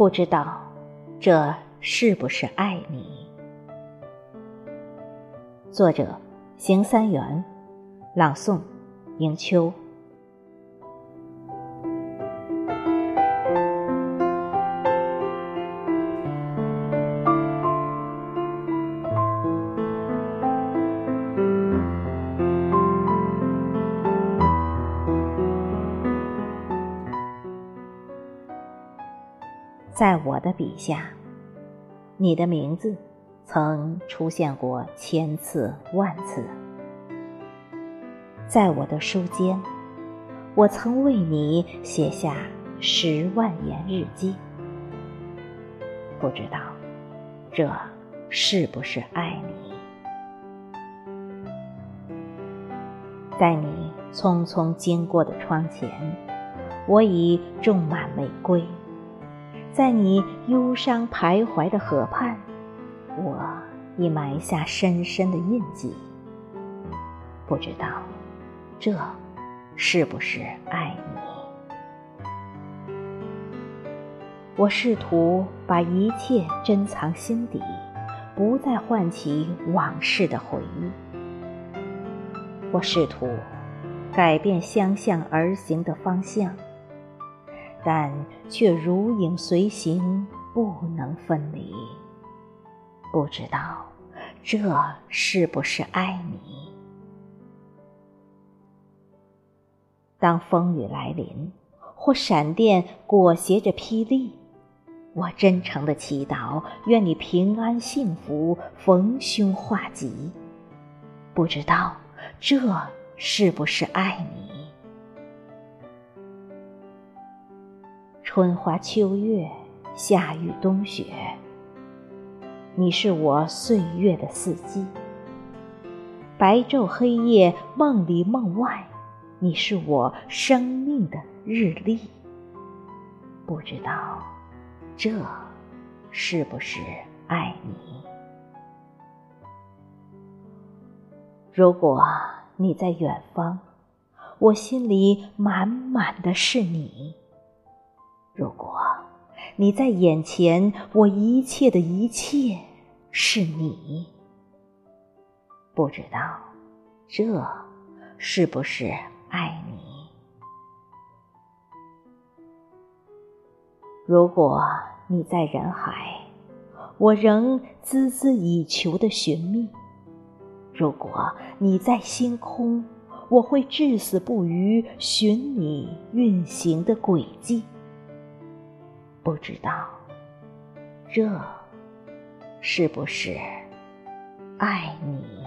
不知道这是不是爱你？作者：邢三元，朗诵：迎秋。在我的笔下，你的名字曾出现过千次万次。在我的书间，我曾为你写下十万言日记。不知道，这是不是爱你？在你匆匆经过的窗前，我已种满玫瑰。在你忧伤徘徊的河畔，我已埋下深深的印记。不知道，这是不是爱你？我试图把一切珍藏心底，不再唤起往事的回忆。我试图改变相向而行的方向。但却如影随形，不能分离。不知道这是不是爱你？当风雨来临，或闪电裹挟着霹雳，我真诚的祈祷，愿你平安幸福，逢凶化吉。不知道这是不是爱你？春花秋月，夏雨冬雪，你是我岁月的四季；白昼黑夜，梦里梦外，你是我生命的日历。不知道这是不是爱你？如果你在远方，我心里满满的是你。你在眼前，我一切的一切是你。不知道这是不是爱你？如果你在人海，我仍孜孜以求的寻觅；如果你在星空，我会至死不渝寻你运行的轨迹。不知道，这是不是爱你？